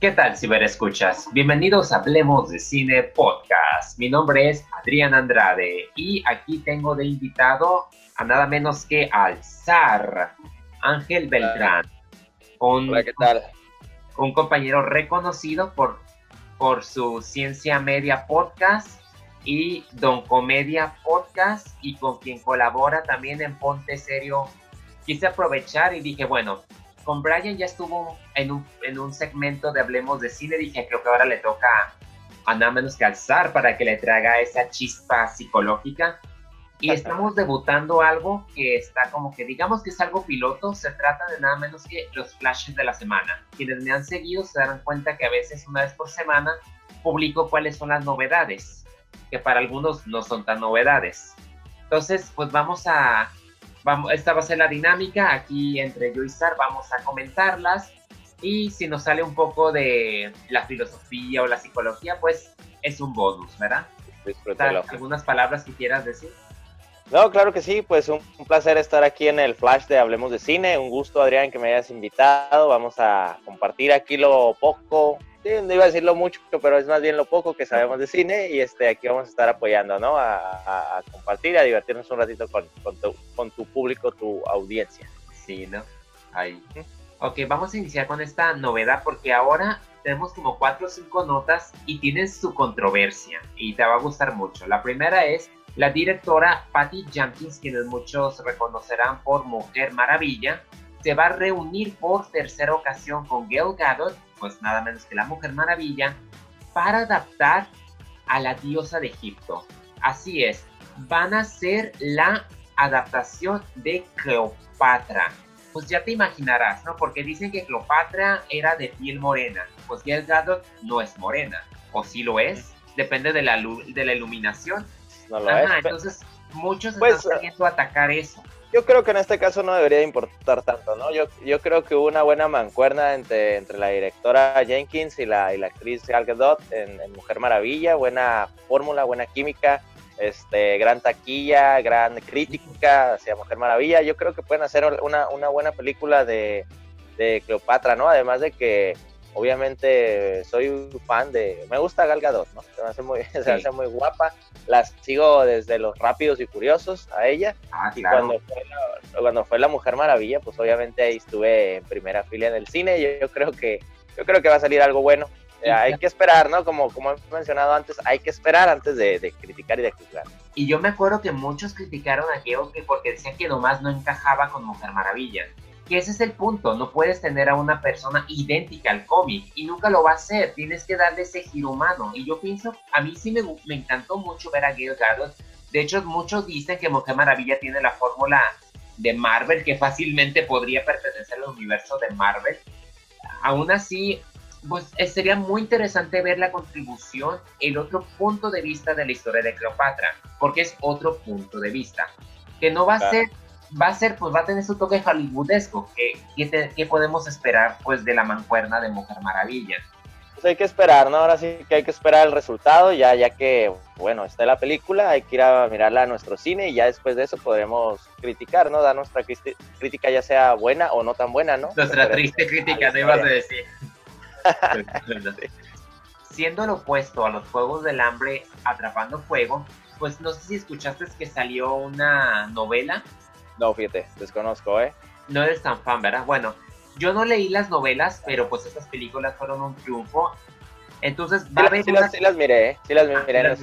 ¿Qué tal, ciberescuchas? Bienvenidos a Hablemos de Cine Podcast. Mi nombre es Adrián Andrade y aquí tengo de invitado a nada menos que al zar Ángel Beltrán. Un, Hola, ¿qué tal? Un compañero reconocido por, por su Ciencia Media Podcast y Don Comedia Podcast y con quien colabora también en Ponte Serio. Quise aprovechar y dije, bueno, con Brian ya estuvo en un, en un segmento de Hablemos de Cine, dije, creo que ahora le toca a nada menos que alzar para que le traiga esa chispa psicológica. Y estamos debutando algo que está como que digamos que es algo piloto, se trata de nada menos que los flashes de la semana. Quienes me han seguido se darán cuenta que a veces una vez por semana publico cuáles son las novedades que para algunos no son tan novedades. Entonces, pues vamos a, vamos, esta va a ser la dinámica, aquí entre yo y Sar vamos a comentarlas. Y si nos sale un poco de la filosofía o la psicología, pues es un bonus, ¿verdad? ¿Algunas palabras que quieras decir? No, claro que sí, pues un, un, placer estar aquí en el Flash de Hablemos de Cine, un gusto Adrián que me hayas invitado, vamos a compartir aquí lo poco no iba a decirlo mucho, pero es más bien lo poco que sabemos de cine y este, aquí vamos a estar apoyando, ¿no? A, compartir, a divertirnos un ratito con, con, tu, público, tu audiencia. Sí, ¿no? Ahí. Ok, vamos a iniciar con esta novedad porque ahora tenemos como cuatro o cinco notas y tienen su controversia y te va a gustar mucho. La primera es la directora Patty Jenkins, quienes muchos reconocerán por Mujer Maravilla, se va a reunir por tercera ocasión con Gail Gadot pues nada menos que la Mujer Maravilla, para adaptar a la diosa de Egipto. Así es, van a ser la adaptación de Cleopatra. Pues ya te imaginarás, ¿no? Porque dicen que Cleopatra era de piel morena. Pues Gal Gadot no es morena. O sí lo es. Depende de la, de la iluminación. No lo es. Entonces, muchos pues, están queriendo atacar eso yo creo que en este caso no debería importar tanto, ¿no? Yo, yo creo que hubo una buena mancuerna entre, entre la directora Jenkins y la, y la actriz Gal Gadot en, Mujer Maravilla, buena fórmula, buena química, este, gran taquilla, gran crítica hacia Mujer Maravilla. Yo creo que pueden hacer una, una buena película de Cleopatra, ¿no? Además de que obviamente soy fan de, me gusta Gal Gadot, ¿no? Se me hace muy, se hace muy guapa, las sigo desde los Rápidos y Curiosos a ella, ah, y cuando fue, la, cuando fue la Mujer Maravilla, pues obviamente ahí estuve en primera fila en el cine, yo, yo creo que, yo creo que va a salir algo bueno, hay que esperar, ¿no? Como, como he mencionado antes, hay que esperar antes de, de, criticar y de juzgar. Y yo me acuerdo que muchos criticaron a Geo porque decían que nomás no encajaba con Mujer Maravilla que ese es el punto, no puedes tener a una persona idéntica al cómic y nunca lo va a hacer, tienes que darle ese giro humano. Y yo pienso, a mí sí me, me encantó mucho ver a Gail Gadot, de hecho muchos dicen que Mujer Maravilla tiene la fórmula de Marvel que fácilmente podría pertenecer al universo de Marvel. Aún así, pues eh, sería muy interesante ver la contribución, el otro punto de vista de la historia de Cleopatra, porque es otro punto de vista, que no va a ser va a ser, pues va a tener su toque hollywoodesco. ¿Qué, qué, podemos esperar, pues, de la mancuerna de Mujer Maravilla? Pues hay que esperar, ¿no? Ahora sí que hay que esperar el resultado, ya, ya que, bueno, está la película, hay que ir a mirarla a nuestro cine y ya después de eso podremos criticar, ¿no? Dar nuestra crítica ya sea buena o no tan buena, ¿no? Nuestra triste crítica, no ibas a decir. Siendo lo opuesto a los Juegos del Hambre, Atrapando Fuego, pues no sé si escuchaste que salió una novela no, fíjate, desconozco, ¿eh? No eres tan fan, ¿verdad? Bueno, yo no leí las novelas, pero pues estas películas fueron un triunfo. Entonces, va a haber. Sí, las, sí las miré, ¿eh? Sí las miré. Ah, las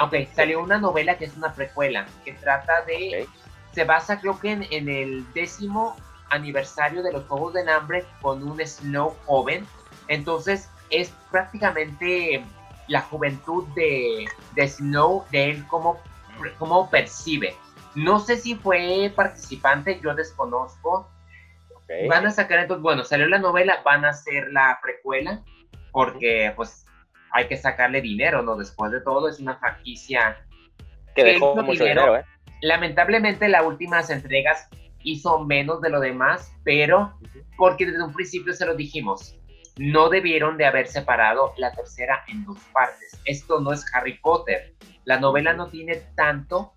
Ok, salió una novela que es una precuela, que trata de. Se basa, creo que, en, el décimo aniversario de los Juegos de Hambre con un Snow joven. Entonces, es prácticamente la juventud de, de Snow, de él, como cómo percibe no sé si fue participante, yo desconozco. Van a sacar entonces, bueno, salió la novela, van a hacer la precuela, porque pues hay que sacarle dinero, ¿no? Después de todo, es una franquicia que dejó mucho dinero, ¿eh? Lamentablemente, las últimas entregas hizo menos de lo demás, pero porque desde un principio se lo dijimos, no debieron de haber separado la tercera en dos partes. Esto no es Harry Potter. La novela no tiene tanto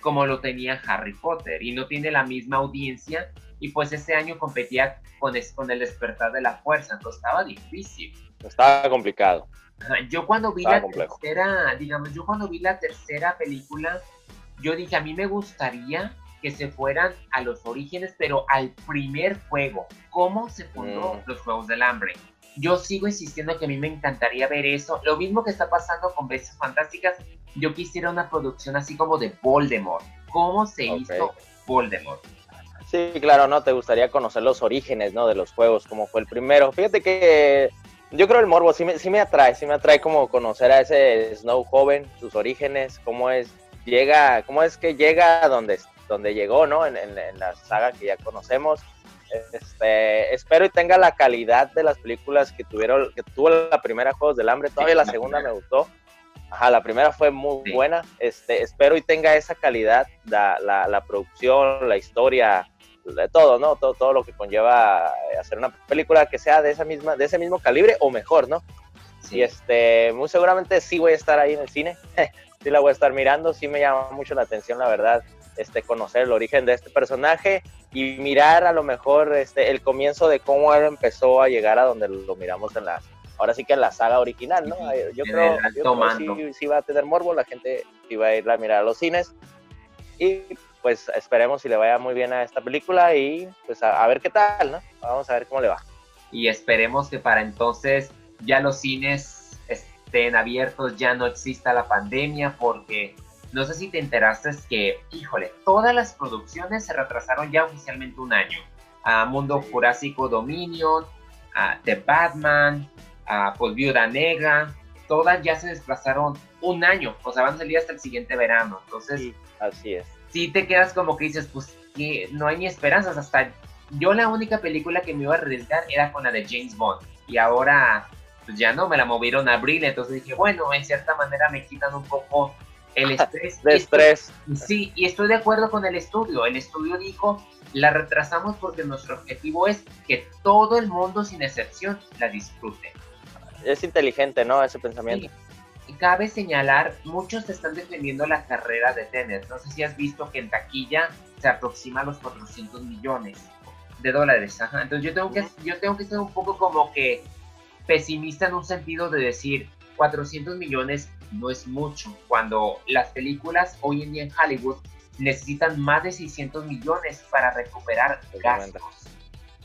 como lo tenía Harry Potter y no tiene la misma audiencia y pues ese año competía con, con el despertar de la fuerza, entonces estaba difícil. Estaba complicado. Yo cuando vi la tercera, digamos, yo cuando vi la tercera película, yo dije, a mí me gustaría que se fueran a los orígenes, pero al primer juego, cómo se fundó mm. los Juegos del Hambre. Yo sigo insistiendo que a mí me encantaría ver eso. Lo mismo que está pasando con Bestias Fantásticas, yo quisiera una producción así como de Voldemort. ¿Cómo se hizo Voldemort? Sí, claro, ¿no? Te gustaría conocer los orígenes, ¿no? De los juegos, como fue el primero. Fíjate que yo creo el morbo sí me, sí me atrae, sí me atrae como conocer a ese Snow joven, sus orígenes, cómo es, llega, cómo es que llega a donde, donde llegó, ¿no? En, en, la saga que ya conocemos. Este, espero y tenga la calidad de las películas que tuvieron, que tuvo la primera Juegos del Hambre, todavía la segunda me gustó. Ajá, la primera fue muy buena. Este, espero y tenga esa calidad, la, la, la producción, la historia, de todo, ¿no? Todo, todo lo que conlleva eh, hacer una película que sea de esa misma, de ese mismo calibre o mejor, ¿no? Y este, muy seguramente sí voy a estar ahí en el cine, sí la voy a estar mirando, sí me llama mucho la atención, la verdad, este, conocer el origen de este personaje y mirar a lo mejor este, el comienzo de cómo él empezó a llegar a donde lo miramos en la, ahora sí que en la saga original, ¿no? Yo creo, que sí, va a tener morbo, la gente sí va a ir a mirar a los cines y pues esperemos si le vaya muy bien a esta película y pues a, ver qué tal, ¿no? Vamos a ver cómo le va. Y esperemos que para entonces ya los cines estén abiertos, ya no exista la pandemia, porque no sé si te enteraste es que, híjole, todas las producciones se retrasaron ya oficialmente un año. A Mundo Jurásico Dominion, a The Batman, a pues Viuda Negra, todas ya se desplazaron un año, o sea, van a salir hasta el siguiente verano. Entonces, sí, así es sí te quedas como que dices, pues que no hay ni esperanzas. Hasta yo la única película que me iba a arriesgar era con la de James Bond. Y ahora, pues ya no, me la movieron a abril. Entonces dije, bueno, en cierta manera me quitan un poco el estrés. de estrés. sí, y estoy de acuerdo con el estudio. El estudio dijo, la retrasamos porque nuestro objetivo es que todo el mundo, sin excepción, la disfrute. Es inteligente, ¿no? Ese pensamiento cabe señalar, muchos están defendiendo la carrera de Tenet. No sé si has visto que en taquilla se aproxima a los 400 millones de dólares. Entonces yo tengo, que, yo tengo que ser un poco como que pesimista en un sentido de decir 400 millones no es mucho, cuando las películas hoy en día en Hollywood necesitan más de 600 millones para recuperar gastos.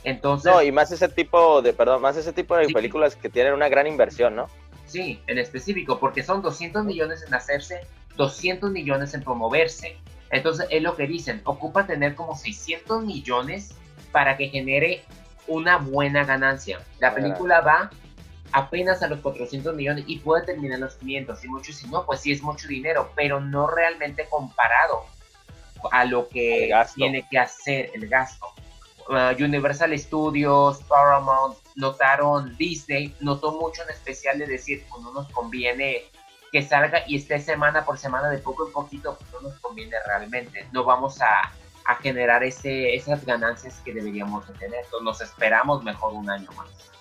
Entonces, no, y más ese tipo de, perdón, más ese tipo de películas que tienen una gran inversión, ¿no? Sí, en específico, porque son 200 millones en hacerse, 200 millones en promoverse. Entonces es lo que dicen, ocupa tener como 600 millones para que genere una buena ganancia. La película va apenas a los 400 millones y puede terminar los 500. Y muchos si no, pues sí es mucho dinero, pero no realmente comparado a lo que tiene que hacer el gasto. Uh, Universal Studios, Paramount, notaron Disney, notó mucho en especial de decir, pues no nos conviene que salga y esté semana por semana de poco en poquito, pues no nos conviene realmente. No vamos a, a generar ese, esas ganancias que deberíamos de tener. Entonces nos esperamos mejor un año más.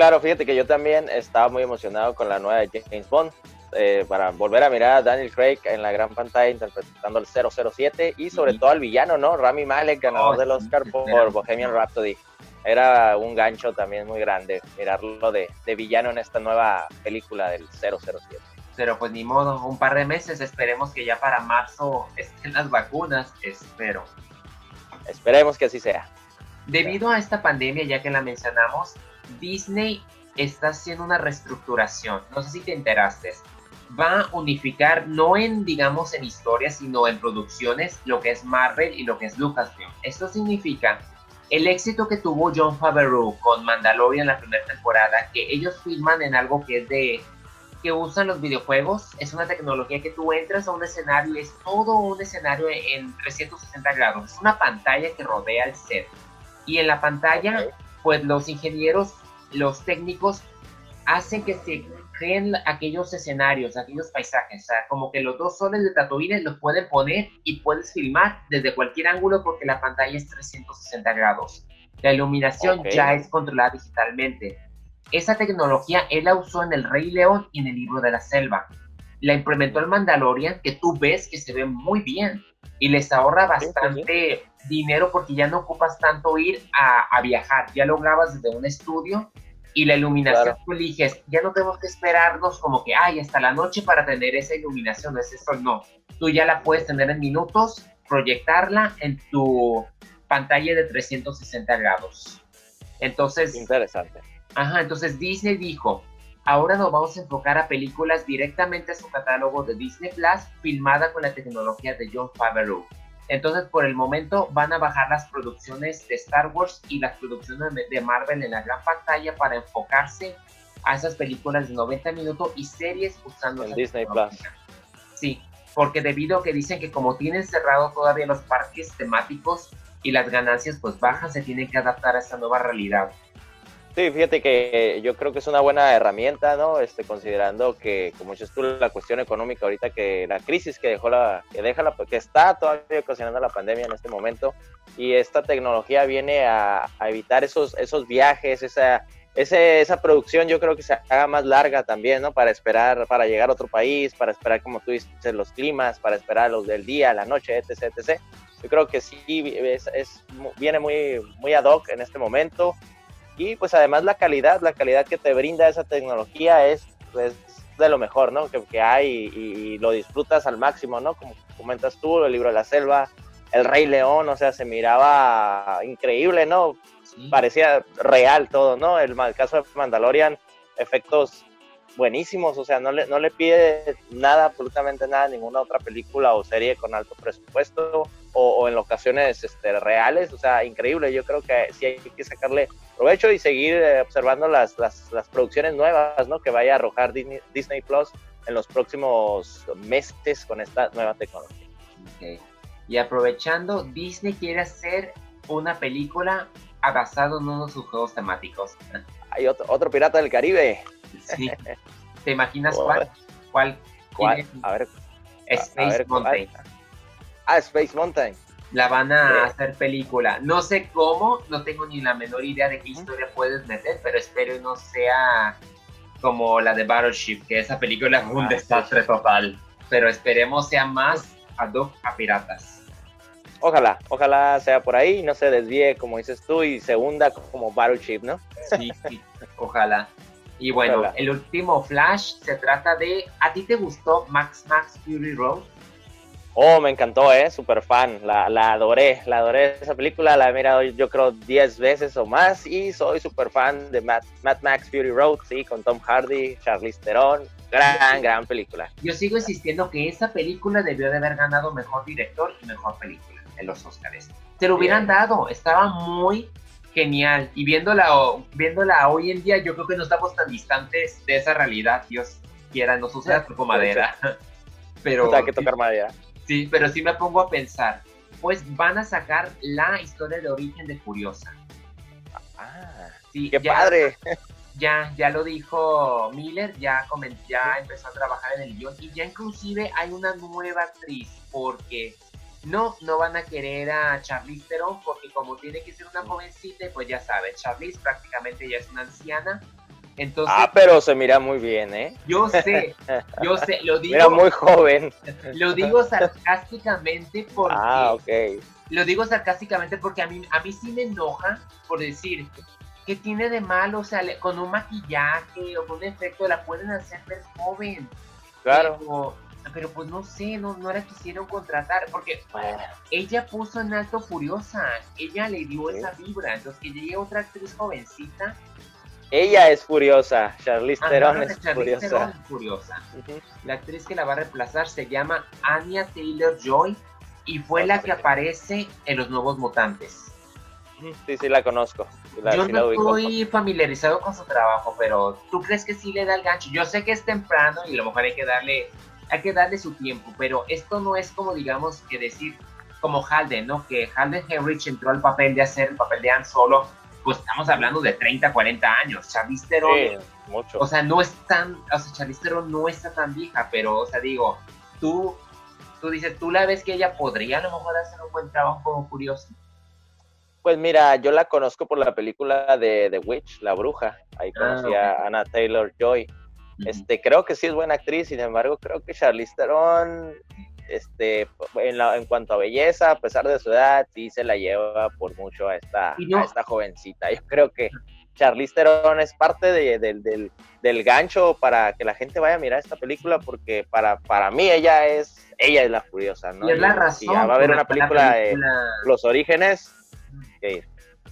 Claro, fíjate que yo también estaba muy emocionado con la nueva de James Bond. Eh, para volver a mirar a Daniel Craig en la gran pantalla interpretando el 007 y sobre todo al villano, ¿no? Rami Malek, ganador oh, del Oscar por Bohemian Rhapsody. Era un gancho también muy grande mirarlo de, de villano en esta nueva película del 007 pero pues ni modo, un par de meses, esperemos que ya para marzo estén las vacunas, espero. Esperemos que así sea. Debido a esta pandemia, ya que la mencionamos, Disney está haciendo una reestructuración, no sé si te enteraste, va a unificar, no en, digamos, en historias, sino en producciones, lo que es Marvel y lo que es Lucasfilm. Esto significa el éxito que tuvo John Favreau con Mandalorian en la primera temporada, que ellos filman en algo que es de que usan los videojuegos, es una tecnología que tú entras a un escenario y es todo un escenario en 360 grados, es una pantalla que rodea el set. Y en la pantalla, pues los ingenieros, los técnicos hacen que se creen aquellos escenarios, aquellos paisajes. O sea, como que los dos soles de Tatooine los pueden poner y puedes filmar desde cualquier ángulo porque la pantalla es 360 grados. La iluminación ya es controlada digitalmente. Esa tecnología él la usó en El Rey León y en el libro de la selva. La implementó el Mandalorian, que tú ves que se ve muy bien. y les ahorra bastante dinero porque ya no ocupas tanto ir a, viajar, ya lo grabas desde un estudio y la iluminación tú eliges, ya no tenemos que esperarnos como que, ay, hasta la noche para tener esa iluminación, ese sol, no, tú ya la puedes tener en minutos, proyectarla en tu pantalla de 360 grados. Entonces... Interesante. Ajá, entonces Disney dijo, ahora nos vamos a enfocar a películas directamente a su catálogo de Disney Plus, filmada con la tecnología de John Favreau. Entonces, por el momento, van a bajar las producciones de Star Wars y las producciones de Marvel en la gran pantalla para enfocarse a esas películas de 90 minutos y series usando el Disney Plus. Sí, porque debido a que dicen que como tienen cerrado todavía los parques temáticos y las ganancias pues bajas, se tienen que adaptar a esta nueva realidad. Sí, fíjate que yo creo que es una buena herramienta, ¿no? Este, considerando que, como dices tú, la cuestión económica ahorita, que la crisis que dejó la, que deja la, que está todavía ocasionando la pandemia en este momento, y esta tecnología viene a, evitar esos, esos viajes, esa, ese, esa producción yo creo que se haga más larga también, ¿no? Para esperar, para llegar a otro país, para esperar, como tú dices, los climas, para esperar los del día, la noche, etc, etc. Yo creo que sí, es, es viene muy, muy ad hoc en este momento y pues además la calidad, la calidad que te brinda esa tecnología es, de lo mejor, ¿no? Que, que hay y, lo disfrutas al máximo, ¿no? Como comentas tú, el libro de la selva, el Rey León, o sea, se miraba increíble, ¿no? Parecía real todo, ¿no? El, el caso de Mandalorian, efectos buenísimos, o sea, no le, no le pide nada, absolutamente nada, ninguna otra película o serie con alto presupuesto o, en ocasiones este, reales, o sea, increíble, yo creo que sí hay que sacarle provecho y seguir eh, observando las, las, las, producciones nuevas, ¿no? Que vaya a arrojar Disney, Disney, Plus en los próximos meses con esta nueva tecnología. Y aprovechando, Disney quiere hacer una película basada en uno de sus juegos temáticos. Hay otro, otro Pirata del Caribe. Sí. ¿Te imaginas cuál? ¿Cuál? ¿Cuál? A ver. Space Mountain. Ah, Space Mountain. La van a hacer película. No sé cómo, no tengo ni la menor idea de qué historia puedes meter, pero espero no sea como la de Battleship, que esa película es un ah, desastre total. Pero esperemos sea más ad hoc a piratas. Ojalá, ojalá sea por ahí, no se desvíe como dices tú y se hunda como Battleship, ¿no? Sí, sí, ojalá. Y bueno, el último flash se trata de. ¿A ti te gustó Max Max Fury Road? Oh, me encantó, ¿eh? Super fan. La, la adoré, la adoré esa película. La he mirado yo creo 10 veces o más y soy super fan de Mad, Max Fury Road, sí, con Tom Hardy, Charlize Theron. Gran, gran película. Yo sigo insistiendo que esa película debió de haber ganado mejor director y mejor película en los Oscars. Se lo hubieran dado, estaba muy genial. Y viéndola, viéndola hoy en día, yo creo que no estamos tan distantes de esa realidad. Dios quiera, no suceda, toco madera. Pero, hay que tocar madera. Sí, pero sí me pongo a pensar. Pues van a sacar la historia de origen de Furiosa. Ah, sí, qué padre. Ya, ya lo dijo Miller, ya, ya empezó a trabajar en el guion y ya inclusive hay una nueva actriz porque no, no van a querer a Charlize Theron porque como tiene que ser una jovencita, pues ya sabes, Charlize prácticamente ya es una anciana. Entonces, ah, pero se mira muy bien, ¿eh? Yo sé, yo sé, lo digo. Era muy joven. Lo digo sarcásticamente porque. Ah, ok. Lo digo sarcásticamente porque a mí, a mí sí me enoja por decir que tiene de malo, o sea, con un maquillaje o con un efecto la pueden hacer ver joven. Claro pero pues no sé, no, no la quisieron contratar, porque ella puso en alto Furiosa, ella le dio esa vibra, entonces que llegue otra actriz jovencita. Ella es furiosa, Charlize Theron es furiosa. La actriz que la va a reemplazar se llama Anya Taylor Joy y fue la que aparece en Los Nuevos Mutantes. Sí, sí la conozco. Yo no estoy familiarizado con su trabajo, pero ¿tú crees que sí le da el gancho? Yo sé que es temprano y a lo mejor hay que darle hay que darle su tiempo, pero esto no es como, digamos, que decir, como Halden, ¿no? Que Halden Henrich entró al papel de hacer el papel de Han Solo, pues estamos hablando de 30, 40 años. Charlize Theron, mucho. o sea, no es tan, o sea, Charlize Theron no está tan vieja, pero, o sea, digo, tú, tú dices, tú la ves que ella podría a lo mejor hacer un buen trabajo como curioso. Pues mira, yo la conozco por la película de The Witch, La Bruja. Ahí conocí ah, a Anna Taylor Joy. Este, creo que sí es buena actriz, sin embargo, creo que Charlize Theron este, en, en, cuanto a belleza, a pesar de su edad, sí se la lleva por mucho a esta, a esta jovencita. Yo creo que Charlize Theron es parte de, del, del, gancho para que la gente vaya a mirar esta película, porque para, para mí ella es, ella es la furiosa, ¿no? Y es la razón. va a haber una película, de los orígenes,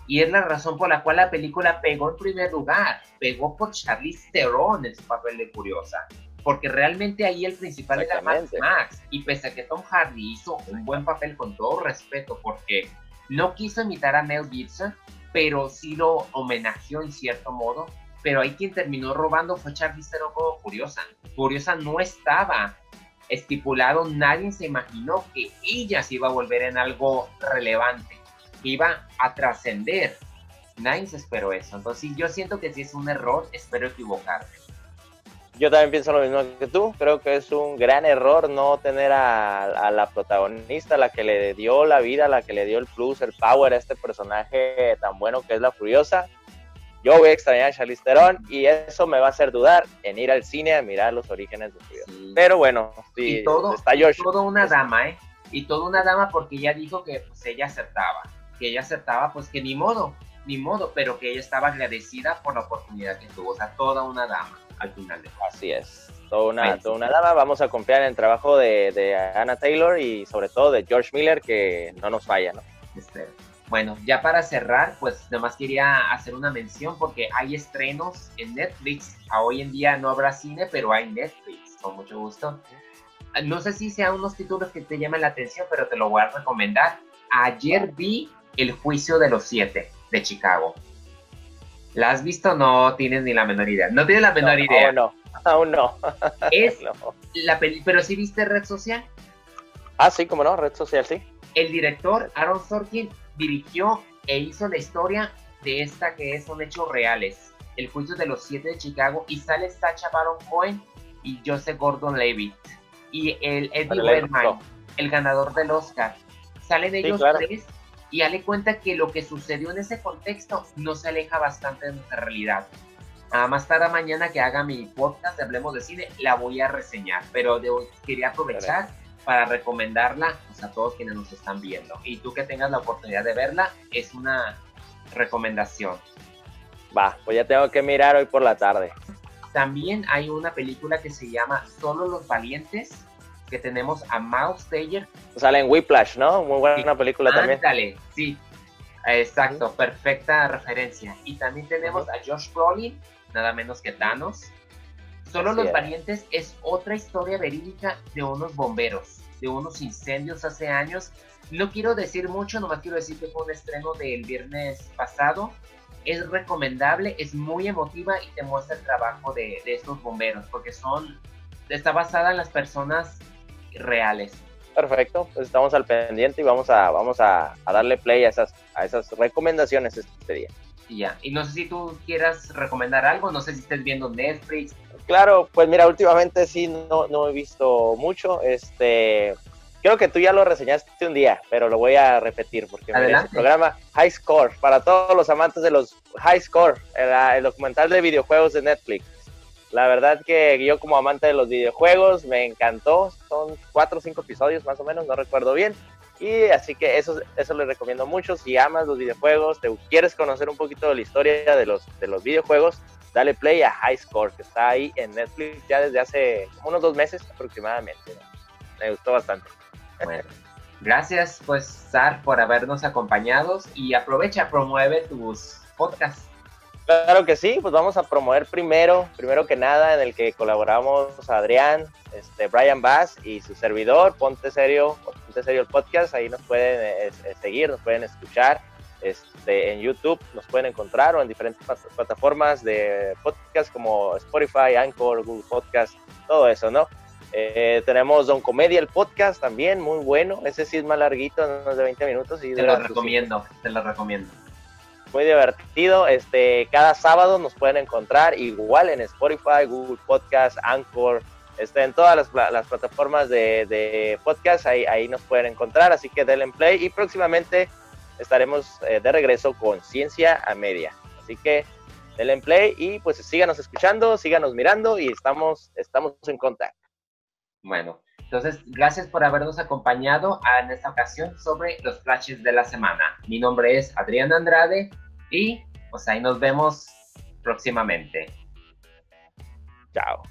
Y es la razón por la cual la película pegó en primer lugar, pegó por Charlize Theron en su papel de furiosa porque realmente ahí el principal era Max Max. Y pese a que Tom Hardy hizo un buen papel con todo respeto, porque no quiso imitar a Mel Gibson, pero sí lo homenajeó en cierto modo. Pero ahí quien terminó robando fue Charlize Theron como Furiosa. Furiosa no estaba estipulado, nadie se imaginó que ella se iba a volver en algo relevante, que iba a trascender. Nadie se esperó eso. Entonces, yo siento que si es un error, espero equivocarme. Yo también pienso lo mismo que tú. Creo que es un gran error no tener a, la protagonista, la que le dio la vida, la que le dio el plus, el power a este personaje tan bueno que es la Furiosa. Yo voy a extrañar a Charlize Theron y eso me va a hacer dudar en ir al cine a mirar los orígenes de Furiosa. Pero bueno, sí, y todo, está Josh. todo una dama, ¿eh? Y todo una dama porque ella dijo que pues, ella acertaba. Que ella acertaba, pues que ni modo, ni modo, pero que ella estaba agradecida por la oportunidad que tuvo. O sea, toda una dama al final. Así es. Toda una, toda una dama. Vamos a confiar en el trabajo de, de, Anna Taylor y sobre todo de George Miller, que no nos falla, ¿no? Este, bueno, ya para cerrar, pues más quería hacer una mención porque hay estrenos en Netflix. A hoy en día no habrá cine, pero hay Netflix, con mucho gusto. No sé si sean unos títulos que te llamen la atención, pero te lo voy a recomendar. Ayer vi El juicio de los siete de Chicago. ¿La has visto? No tienes ni la menor idea. No tienes la menor idea. Aún no, aún no. Es la peli pero sí viste Red Social. Ah, sí, como no, Red Social, sí. El director Aaron Sorkin dirigió e hizo la historia de esta que es son hechos reales. El juicio de los siete de Chicago y sale Sacha Baron Cohen y Joseph Gordon-Levitt y el Eddie Redmayne, el ganador del Oscar. Salen ellos tres y dale cuenta que lo que sucedió en ese contexto no se aleja bastante de nuestra realidad. Nada más tarde mañana que haga mi podcast de Hablemos de Cine, la voy a reseñar, pero quería aprovechar para recomendarla pues, a todos quienes nos están viendo. Y tú que tengas la oportunidad de verla, es una recomendación. Va, pues ya tengo que mirar hoy por la tarde. También hay una película que se llama Solo los Valientes, que tenemos a Miles Taylor. Sale en Whiplash, ¿no? Muy buena película también. Dale, sí. Exacto, perfecta referencia. Y también tenemos a Josh Brolin, nada menos que Thanos. Solo los valientes es otra historia verídica de unos bomberos, de unos incendios hace años. No quiero decir mucho, nomás quiero decir que fue un estreno del viernes pasado. Es recomendable, es muy emotiva y te muestra el trabajo de, de estos bomberos, porque son, está basada en las personas reales. Perfecto, pues estamos al pendiente y vamos a, vamos a, darle play a esas, a esas recomendaciones este día. Y ya, y no sé si tú quieras recomendar algo, no sé si estés viendo Netflix. Claro, pues mira, últimamente sí no, no he visto mucho, este, creo que tú ya lo reseñaste un día, pero lo voy a repetir porque el programa High Score para todos los amantes de los High Score, el, documental de videojuegos de Netflix. La verdad que yo como amante de los videojuegos me encantó. Son cuatro o cinco episodios más o menos, no recuerdo bien. Y así que eso, eso les recomiendo mucho. Si amas los videojuegos, te quieres conocer un poquito de la historia de los, de los videojuegos, dale play a High Score, que está ahí en Netflix ya desde hace unos dos meses aproximadamente. Me gustó bastante. Bueno, gracias pues, Sar, por habernos acompañado y aprovecha, promueve tus podcasts. Claro que sí, pues vamos a promover primero, primero que nada, en el que colaboramos Adrián, este, Brian Bass y su servidor, Ponte Serio, Ponte Serio el podcast, ahí nos pueden eh, eh, seguir, nos pueden escuchar, este, en YouTube nos pueden encontrar o en diferentes plataformas de podcast como Spotify, Anchor, Google Podcast, todo eso, ¿no? Eh, tenemos Don Comedia, el podcast también, muy bueno, ese sí es más larguito, menos de 20 minutos. Y te lo recomiendo, te lo recomiendo muy divertido. Este, cada sábado nos pueden encontrar igual en Spotify, Google Podcast, Anchor, este, en todas las, las plataformas de, podcast, ahí, ahí nos pueden encontrar, así que denle play y próximamente estaremos eh, de regreso con Ciencia a Media. Así que denle play y pues síganos escuchando, síganos mirando y estamos, estamos en contacto. Bueno, Entonces, gracias por habernos acompañado en esta ocasión sobre los flashes de la semana. Mi nombre es Adrián Andrade y pues ahí nos vemos próximamente. Chao.